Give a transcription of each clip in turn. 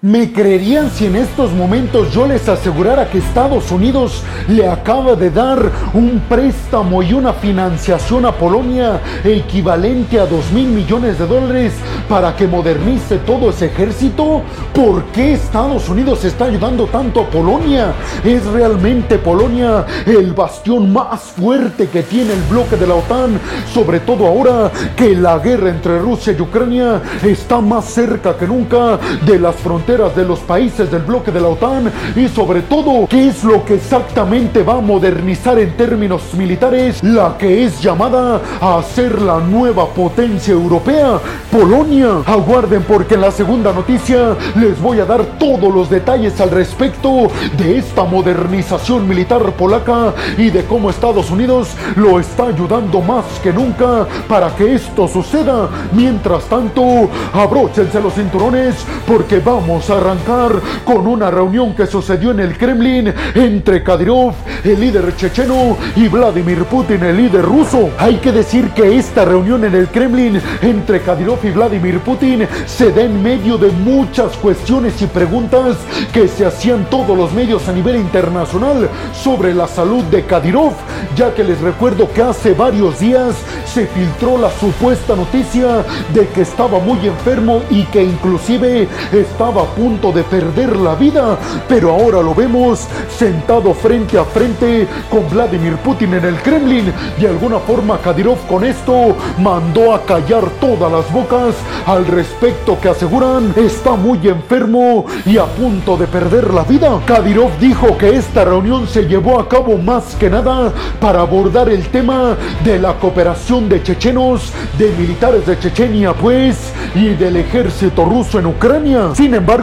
¿Me creerían si en estos momentos yo les asegurara que Estados Unidos le acaba de dar un préstamo y una financiación a Polonia equivalente a 2 mil millones de dólares para que modernice todo ese ejército? ¿Por qué Estados Unidos está ayudando tanto a Polonia? ¿Es realmente Polonia el bastión más fuerte que tiene el bloque de la OTAN? Sobre todo ahora que la guerra entre Rusia y Ucrania está más cerca que nunca de las fronteras de los países del bloque de la OTAN y sobre todo qué es lo que exactamente va a modernizar en términos militares la que es llamada a ser la nueva potencia europea, Polonia. Aguarden porque en la segunda noticia les voy a dar todos los detalles al respecto de esta modernización militar polaca y de cómo Estados Unidos lo está ayudando más que nunca para que esto suceda. Mientras tanto, abróchense los cinturones porque vamos a arrancar con una reunión que sucedió en el Kremlin entre Kadyrov, el líder checheno, y Vladimir Putin, el líder ruso. Hay que decir que esta reunión en el Kremlin entre Kadyrov y Vladimir Putin se da en medio de muchas cuestiones y preguntas que se hacían todos los medios a nivel internacional sobre la salud de Kadyrov, ya que les recuerdo que hace varios días se filtró la supuesta noticia de que estaba muy enfermo y que inclusive estaba punto de perder la vida, pero ahora lo vemos sentado frente a frente con Vladimir Putin en el Kremlin. De alguna forma Kadyrov con esto mandó a callar todas las bocas al respecto que aseguran está muy enfermo y a punto de perder la vida. Kadyrov dijo que esta reunión se llevó a cabo más que nada para abordar el tema de la cooperación de chechenos, de militares de Chechenia pues, y del ejército ruso en Ucrania. Sin embargo,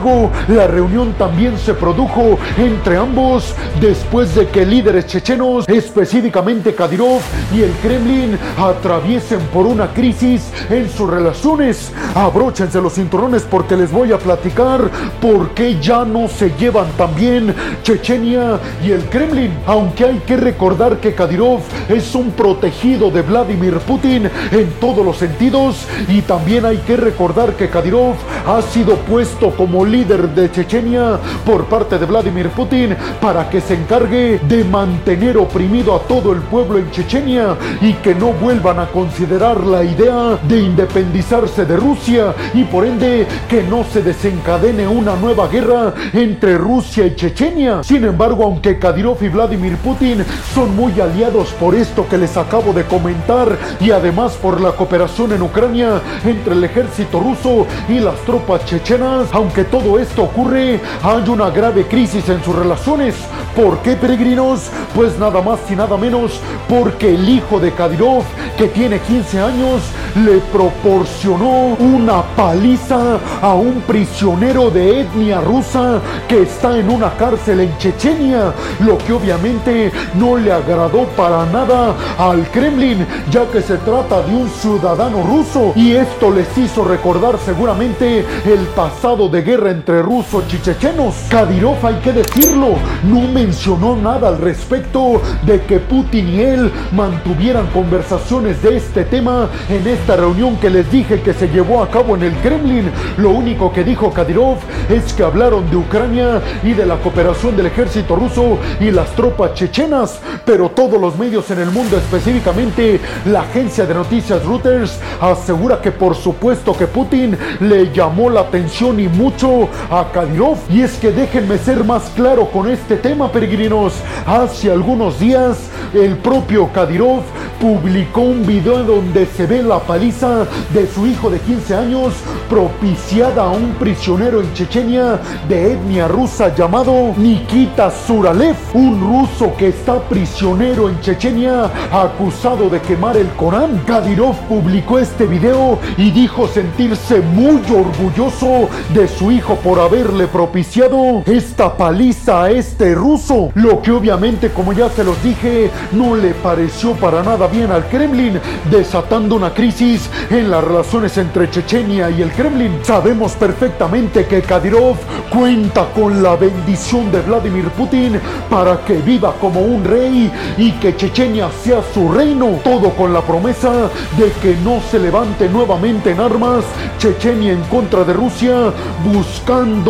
la reunión también se produjo entre ambos después de que líderes chechenos, específicamente Kadyrov y el Kremlin, atraviesen por una crisis en sus relaciones. Abróchense los cinturones porque les voy a platicar por qué ya no se llevan tan bien Chechenia y el Kremlin. Aunque hay que recordar que Kadyrov es un protegido de Vladimir Putin en todos los sentidos y también hay que recordar que Kadyrov ha sido puesto como líder de Chechenia por parte de Vladimir Putin para que se encargue de mantener oprimido a todo el pueblo en Chechenia y que no vuelvan a considerar la idea de independizarse de Rusia y por ende que no se desencadene una nueva guerra entre Rusia y Chechenia. Sin embargo, aunque Kadyrov y Vladimir Putin son muy aliados por esto que les acabo de comentar y además por la cooperación en Ucrania entre el ejército ruso y las tropas chechenas, aunque todo esto ocurre, hay una grave crisis en sus relaciones. ¿Por qué, peregrinos? Pues nada más y nada menos porque el hijo de Kadyrov, que tiene 15 años, le proporcionó una paliza a un prisionero de etnia rusa que está en una cárcel en Chechenia, lo que obviamente no le agradó para nada al Kremlin, ya que se trata de un ciudadano ruso y esto les hizo recordar seguramente el pasado de guerra entre rusos y chechenos. Kadyrov, hay que decirlo, no mencionó nada al respecto de que Putin y él mantuvieran conversaciones de este tema en esta reunión que les dije que se llevó a cabo en el Kremlin. Lo único que dijo Kadyrov es que hablaron de Ucrania y de la cooperación del ejército ruso y las tropas chechenas, pero todos los medios en el mundo, específicamente la agencia de noticias Reuters, asegura que por supuesto que Putin le llamó la atención y mucho a Kadyrov. Y es que déjenme ser más claro con este tema, peregrinos. Hace algunos días, el propio Kadyrov publicó un video donde se ve la paliza de su hijo de 15 años propiciada a un prisionero en Chechenia de etnia rusa llamado Nikita Suralev, un ruso que está prisionero en Chechenia acusado de quemar el Corán. Kadyrov publicó este video y dijo sentirse muy orgulloso de su hijo por haberle propiciado esta paliza a este ruso, lo que obviamente como ya se los dije no le pareció para nada bien al Kremlin, desatando una crisis en las relaciones entre Chechenia y el Kremlin. Sabemos perfectamente que Kadyrov cuenta con la bendición de Vladimir Putin para que viva como un rey y que Chechenia sea su reino. Todo con la promesa de que no se levante nuevamente en armas Chechenia en contra de Rusia buscando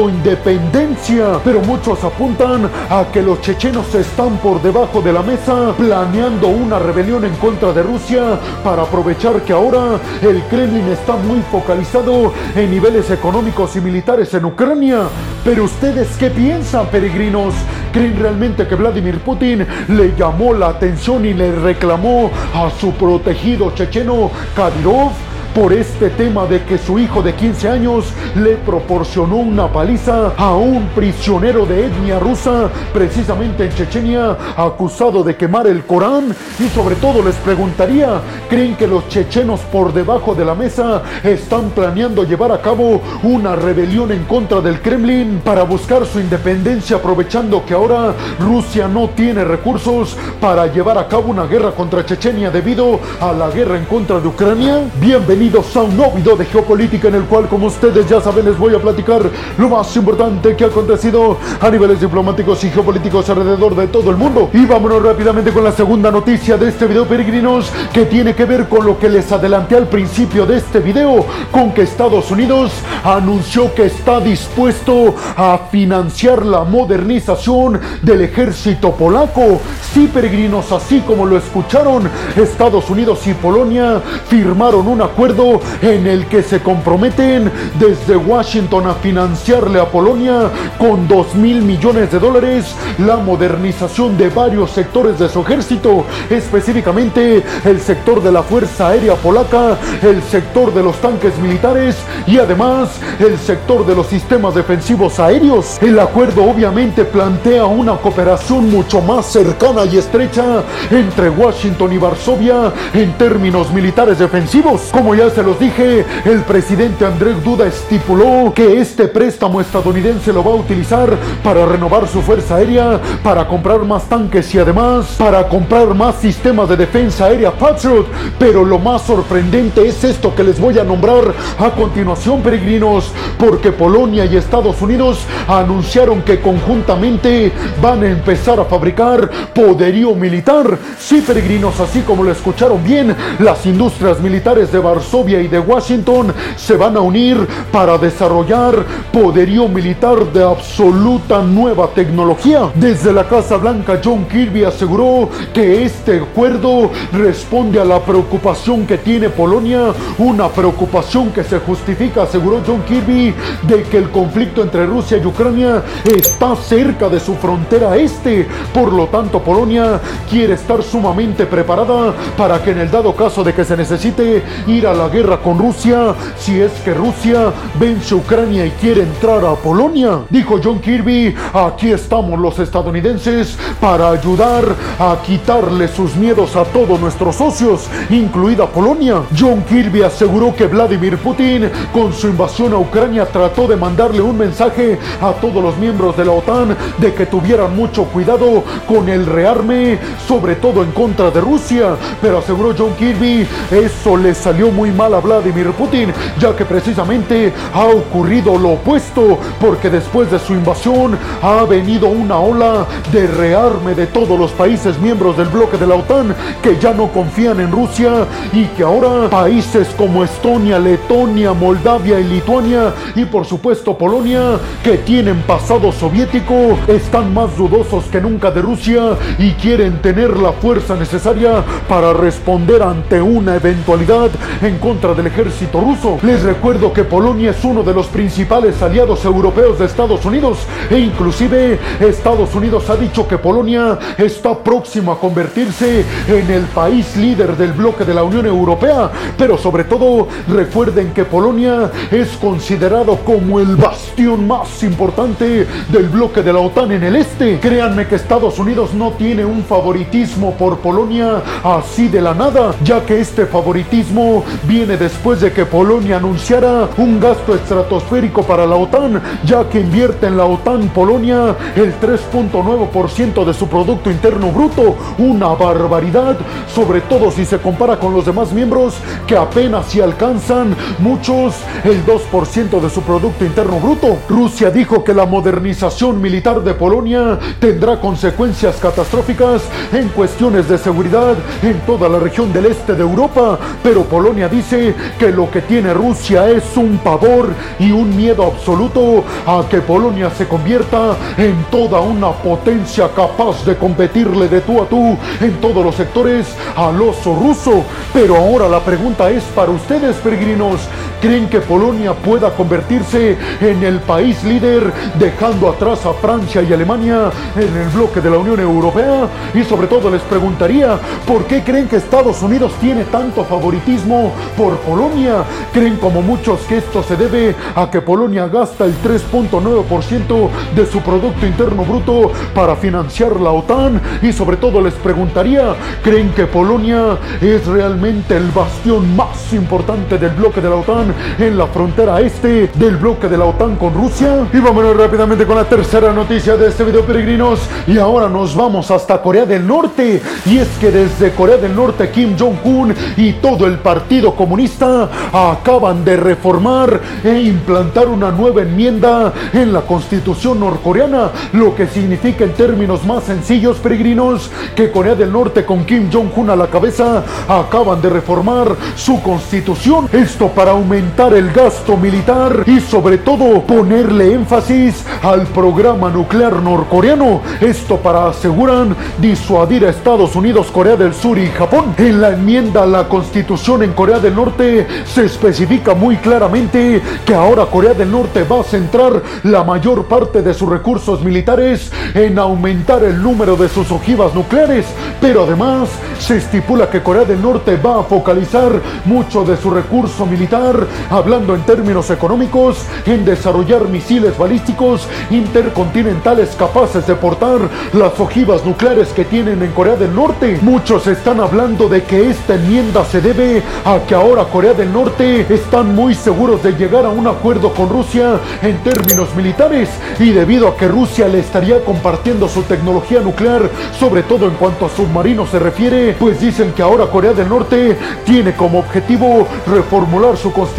independencia. Pero muchos apuntan a que los chechenos están por debajo de la mesa planeando una rebelión en contra de Rusia para aprovechar que ahora el Kremlin está muy focalizado en niveles económicos y militares en Ucrania. Pero ustedes qué piensan, peregrinos? ¿Creen realmente que Vladimir Putin le llamó la atención y le reclamó a su protegido checheno Kadyrov? Por este tema de que su hijo de 15 años le proporcionó una paliza a un prisionero de etnia rusa, precisamente en Chechenia, acusado de quemar el Corán. Y sobre todo les preguntaría, ¿creen que los chechenos por debajo de la mesa están planeando llevar a cabo una rebelión en contra del Kremlin para buscar su independencia aprovechando que ahora Rusia no tiene recursos para llevar a cabo una guerra contra Chechenia debido a la guerra en contra de Ucrania? Bienvenidos bienvenidos a un nuevo video de geopolítica en el cual, como ustedes ya saben, les voy a platicar lo más importante que ha acontecido a niveles diplomáticos y geopolíticos alrededor de todo el mundo. Y vámonos rápidamente con la segunda noticia de este video, peregrinos, que tiene que ver con lo que les adelanté al principio de este video, con que Estados Unidos anunció que está dispuesto a financiar la modernización del ejército polaco. Sí, peregrinos, así como lo escucharon, Estados Unidos y Polonia firmaron un acuerdo en el que se comprometen desde Washington a financiarle a Polonia con 2 mil millones de dólares la modernización de varios sectores de su ejército, específicamente el sector de la Fuerza Aérea Polaca, el sector de los tanques militares y además el sector de los sistemas defensivos aéreos. El acuerdo obviamente plantea una cooperación mucho más cercana y estrecha entre Washington y Varsovia en términos militares defensivos. Como ya se los dije, el presidente Andrés Duda estipuló que este préstamo estadounidense lo va a utilizar para renovar su fuerza aérea, para comprar más tanques y además para comprar más sistemas de defensa aérea Patriot. Pero lo más sorprendente es esto que les voy a nombrar a continuación, peregrinos, porque Polonia y Estados Unidos anunciaron que conjuntamente van a empezar a fabricar poderío militar. Sí, peregrinos, así como lo escucharon bien, las industrias militares de Varsovia y de Washington se van a unir para desarrollar poderío militar de absoluta nueva tecnología. Desde la Casa Blanca, John Kirby aseguró que este acuerdo responde a la preocupación que tiene Polonia, una preocupación que se justifica, aseguró John Kirby, de que el conflicto entre Rusia y Ucrania está cerca de su frontera este. Por lo tanto, Polonia quiere estar sumamente preparada para que en el dado caso de que se necesite ir a la guerra con Rusia si es que Rusia vence Ucrania y quiere entrar a Polonia. Dijo John Kirby, aquí estamos los estadounidenses para ayudar a quitarle sus miedos a todos nuestros socios, incluida Polonia. John Kirby aseguró que Vladimir Putin con su invasión a Ucrania trató de mandarle un mensaje a todos los miembros de la OTAN de que tuvieran mucho cuidado con el rearme, sobre todo en contra de Rusia. Pero aseguró John Kirby, eso le salió muy mal a Vladimir Putin, ya que precisamente ha ocurrido lo opuesto, porque después de su invasión ha venido una ola de rearme de todos los países miembros del bloque de la OTAN que ya no confían en Rusia y que ahora países como Estonia, Letonia, Moldavia y Lituania y por supuesto Polonia, que tienen pasado soviético, están más dudosos que nunca de Rusia y quieren tener la fuerza necesaria para responder ante una eventualidad en contra del ejército ruso. Les recuerdo que Polonia es uno de los principales aliados europeos de Estados Unidos e inclusive Estados Unidos ha dicho que Polonia está próximo a convertirse en el país líder del bloque de la Unión Europea. Pero sobre todo recuerden que Polonia es considerado como el bastión más importante del bloque de la OTAN en el este. Créanme que Estados Unidos no tiene un favoritismo por Polonia así de la nada, ya que este favoritismo viene después de que Polonia anunciara un gasto estratosférico para la OTAN, ya que invierte en la OTAN Polonia el 3.9% de su Producto Interno Bruto, una barbaridad, sobre todo si se compara con los demás miembros que apenas si alcanzan muchos el 2% de su Producto Interno Bruto. Rusia dijo que la modernización militar de Polonia tendrá consecuencias catastróficas en cuestiones de seguridad en toda la región del este de Europa, pero Polonia dice que lo que tiene Rusia es un pavor y un miedo absoluto a que Polonia se convierta en toda una potencia capaz de competirle de tú a tú en todos los sectores al oso ruso. Pero ahora la pregunta es para ustedes, peregrinos, ¿creen que Polonia pueda convertirse en el país líder dejando atrás a Francia y Alemania en el bloque de la Unión Europea? Y sobre todo les preguntaría, ¿por qué creen que Estados Unidos tiene tanto favoritismo por Polonia? ¿Creen como muchos que esto se debe a que Polonia gasta el 3.9% de su Producto Interno Bruto para financiar la OTAN? Y sobre todo les preguntaría, ¿creen que Polonia es realmente el bastión más importante del bloque de la OTAN en la frontera este del bloque de la OTAN con Rusia? Y vámonos rápidamente con la tercera noticia de este video peregrinos. Y ahora nos vamos hasta Corea del Norte. Y es que desde Corea del Norte Kim Jong-un y todo el Partido Comunista acaban de reformar e implantar una nueva enmienda en la constitución norcoreana, lo que significa en términos más sencillos peregrinos que Corea del Norte con Kim Jong-un a la cabeza acaban de reformar su constitución. Esto para aumentar el gasto militar y sobre todo ponerle énfasis al programa nuclear norcoreano. Esto para aseguran disuadir a Estados Unidos, Corea del Sur y Japón. En la enmienda a la constitución en Corea del Norte se especifica muy claramente que ahora Corea del Norte va a centrar la mayor parte de sus recursos militares en aumentar el número de sus ojivas nucleares, pero además se estipula que Corea del Norte va a focalizar mucho de su recurso militar, hablando en términos económicos, en desarrollar misiles balísticos intercontinentales capaces de portar las ojivas nucleares que tienen en Corea del Norte. Muchos están hablando de que esta enmienda se debe a que ahora Corea del Norte están muy seguros de llegar a un acuerdo con Rusia en términos militares y debido a que Rusia le estaría compartiendo su tecnología nuclear, sobre todo en cuanto a submarinos se refiere, pues dicen que ahora Corea del Norte tiene como objetivo reformular su constitución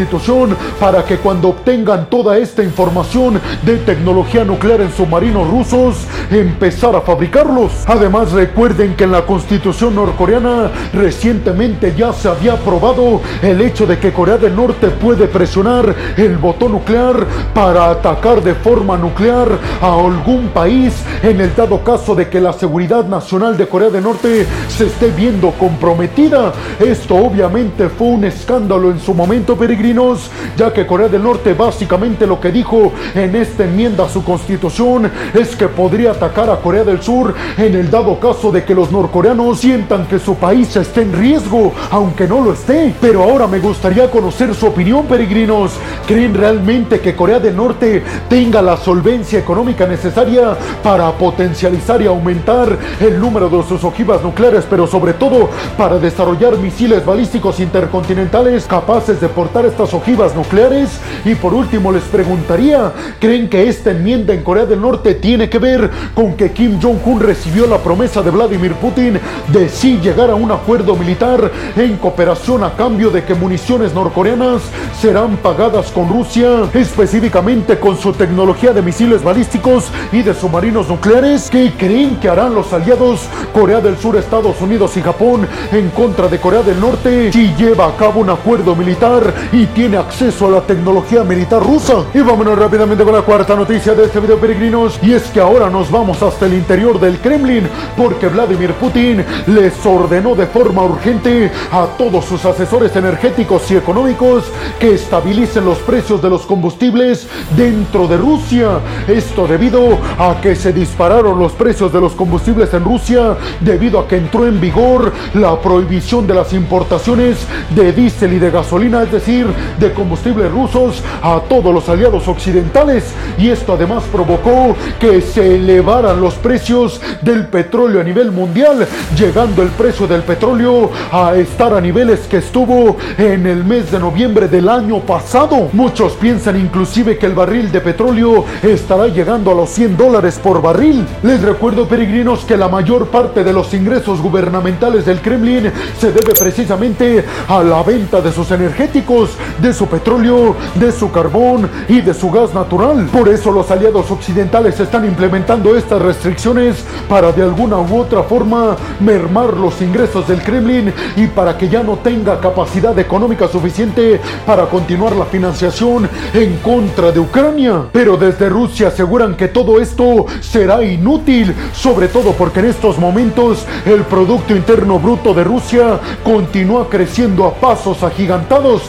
para que cuando obtengan toda esta información de tecnología nuclear en submarinos rusos, empezar a fabricarlos. Además, recuerden que en la constitución norcoreana recientemente ya se había aprobado el hecho de que Corea del Norte puede presionar el botón nuclear para atacar de forma nuclear a algún país en el dado caso de que la seguridad nacional de Corea del Norte se esté viendo comprometida. Esto obviamente fue un escándalo en su momento, peregrinos, ya que Corea del Norte básicamente lo que dijo en esta enmienda a su constitución es que podría atacar a Corea del Sur en el dado caso de que los norcoreanos sientan que su país esté en riesgo, aunque no lo esté. Pero ahora me gustaría conocer su opinión, peregrinos. ¿Creen realmente que Corea del Norte tenga la solvencia económica necesaria para potencializar y aumentar el número de sus ojivas nucleares, pero sobre todo para desarrollar misiles balísticos intercontinentales capaces de portar estas ojivas nucleares? Y por último les preguntaría, ¿creen que esta enmienda en Corea del Norte tiene que ver con que Kim Jong-un recibió la promesa de Vladimir Putin de sí llegar a un acuerdo militar en cooperación a cambio de que municiones norcoreanas serán pagadas con Rusia, específicamente con su tecnología de misiles balísticos y de submarinos nucleares? ¿Qué creen que harán los aliados Corea del Sur, Estados Unidos y Japón en contra de Corea del Norte si lleva a cabo un acuerdo militar y tiene acceso a la tecnología militar rusa? Y vámonos rápidamente con la cuarta noticia de este video peregrinos y es que ahora nos vamos hasta el interior del Kremlin porque Vladimir Putin les ordenó de forma urgente a todos sus asesores energéticos y económicos que estabilicen los precios de los combustibles dentro de Rusia. Esto debido a que se dispararon los precios de los combustibles en Rusia debido a que entró en vigor la prohibición de las importaciones de diésel y de gasolina, es decir, de combustibles rusos a todos los aliados occidentales y esto además provocó que se elevaran los precios del petróleo a nivel mundial, llegando el precio del petróleo a estar a niveles que estuvo en el mes de noviembre del año pasado. Muchos piensan inclusive que el barril de petróleo estará llegando a los 100 dólares por barril. Les recuerdo peregrinos que la mayor parte de los ingresos gubernamentales del Kremlin se debe precisamente a la venta de sus energéticos, de su petróleo, de su carbón y de su gas natural. Por eso los aliados occidentales están implementando estas restricciones para de alguna u otra forma mermar los ingresos del Kremlin y para que ya no tenga capacidad económica suficiente para continuar la financiación en contra de Ucrania. Pero desde Rusia aseguran que todo esto será inútil, sobre todo porque en estos momentos el Producto Interno Bruto de Rusia continúa creciendo a pasos agigantados.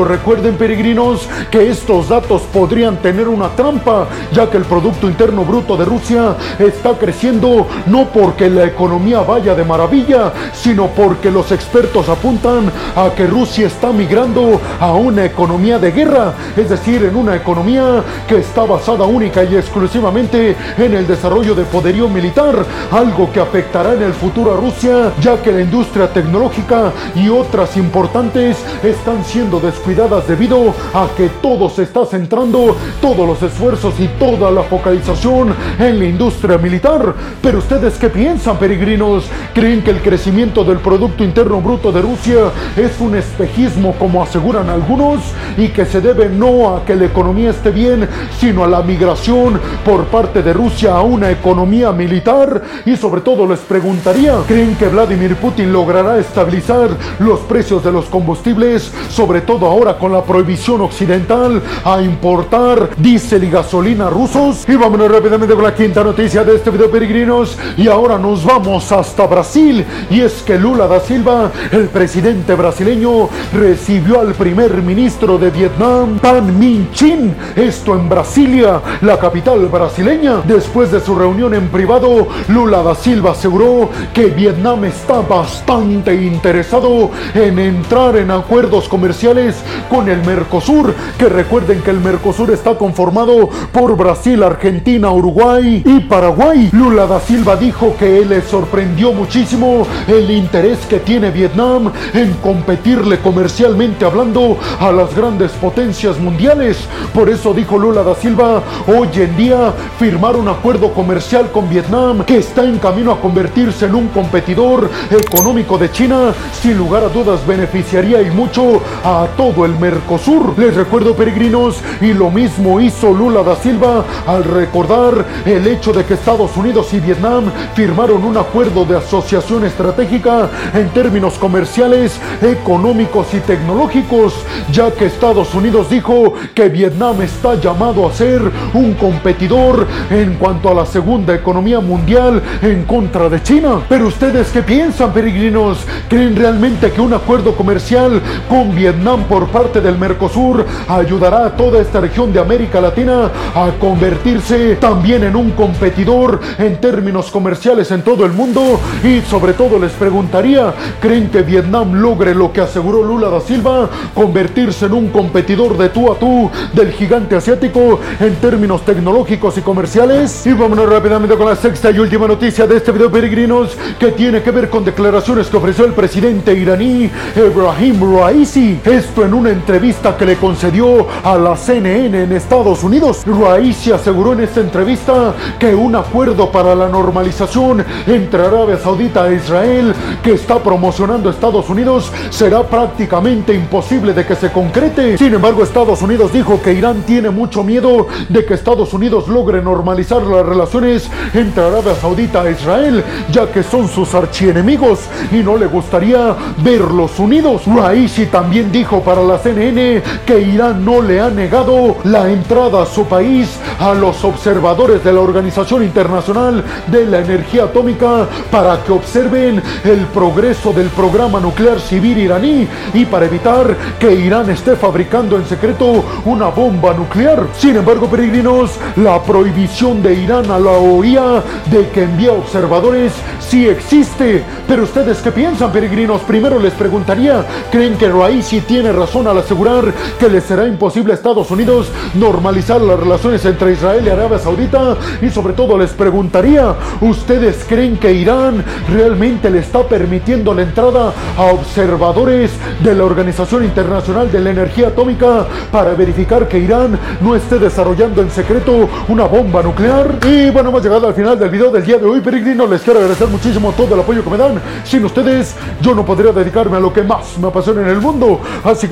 Recuerden peregrinos que estos datos podrían tener una trampa, ya que el Producto Interno Bruto de Rusia está creciendo no porque la economía vaya de maravilla, sino porque los expertos apuntan a que Rusia está migrando a una economía de guerra, es decir, en una economía que está basada única y exclusivamente en el desarrollo de poderío militar, algo que afectará en el futuro a Rusia, ya que la industria tecnológica y otras importantes están siendo descuidadas debido a que todo se está centrando, todos los esfuerzos y toda la focalización en la industria militar. Pero ustedes qué piensan, peregrinos? ¿Creen que el crecimiento del Producto Interno Bruto de Rusia es un espejismo como aseguran algunos y que se debe no a que la economía esté bien, sino a la migración por parte de Rusia a una economía militar? Y sobre todo les preguntaría, ¿creen que Vladimir Putin logrará estabilizar los precios de los combustibles, sobre todo ahora con la prohibición occidental a importar diésel y gasolina rusos? Y vámonos rápidamente con la quinta noticia de este video peregrinos y ahora nos vamos hasta Brasil y es que Lula da Silva, el presidente brasileño, recibió al primer ministro de Vietnam, Tan Minh Chin, esto en Brasilia, la capital brasileña. Después de su reunión en privado, Lula da Silva aseguró que Vietnam está bastante interesado en entrar en acuerdos comerciales con el Mercosur, que recuerden que el Mercosur está conformado por Brasil, Argentina, Uruguay y Paraguay. Lula da Silva dijo que le sorprendió muchísimo el interés que tiene Vietnam en competirle comercialmente hablando a las grandes potencias mundiales. Por eso dijo Lula da Silva, hoy en día firmar un acuerdo comercial con Vietnam que está en camino a convertirse en un competidor económico de China, sin lugar a dudas beneficiaría y mucho a el Mercosur. Les recuerdo peregrinos y lo mismo hizo Lula da Silva al recordar el hecho de que Estados Unidos y Vietnam firmaron un acuerdo de asociación estratégica en términos comerciales, económicos y tecnológicos, ya que Estados Unidos dijo que Vietnam está llamado a ser un competidor en cuanto a la segunda economía mundial en contra de China. Pero ustedes qué piensan, peregrinos? ¿Creen realmente que un acuerdo comercial con Vietnam por parte del Mercosur ayudará a toda esta región de América Latina a convertirse también en un competidor en términos comerciales en todo el mundo? Y sobre todo les preguntaría, ¿creen que Vietnam logre lo que aseguró Lula da Silva, convertirse en un competidor de tú a tú del gigante asiático en términos tecnológicos y comerciales? Y vámonos rápidamente con la sexta y última noticia de este video, peregrinos, que tiene que ver con declaraciones que ofreció el presidente iraní Ebrahim Raisi. Esto en una entrevista que le concedió a la CNN en Estados Unidos. Raisi aseguró en esta entrevista que un acuerdo para la normalización entre Arabia Saudita e Israel que está promocionando Estados Unidos será prácticamente imposible de que se concrete. Sin embargo, Estados Unidos dijo que Irán tiene mucho miedo de que Estados Unidos logre normalizar las relaciones entre Arabia Saudita e Israel, ya que son sus archienemigos y no le gustaría verlos unidos. Raisi también dijo para la CNN que Irán no le ha negado la entrada a su país a los observadores de la Organización Internacional de la Energía Atómica para que observen el progreso del programa nuclear civil iraní y para evitar que Irán esté fabricando en secreto una bomba nuclear. Sin embargo, peregrinos, la prohibición de Irán a la OIA de que envíe observadores sí existe. Pero ustedes qué piensan, peregrinos? Primero les preguntaría, ¿creen que Raisi tiene razón razón al asegurar que le será imposible a Estados Unidos normalizar las relaciones entre Israel y Arabia Saudita y sobre todo les preguntaría, ¿ustedes creen que Irán realmente le está permitiendo la entrada a observadores de la Organización Internacional de la Energía Atómica para verificar que Irán no esté desarrollando en secreto una bomba nuclear? Y bueno, hemos llegado al final del video del día de hoy, peregrinos, les quiero agradecer muchísimo todo el apoyo que me dan. Sin ustedes, yo no podría dedicarme a lo que más me apasiona en el mundo. Así que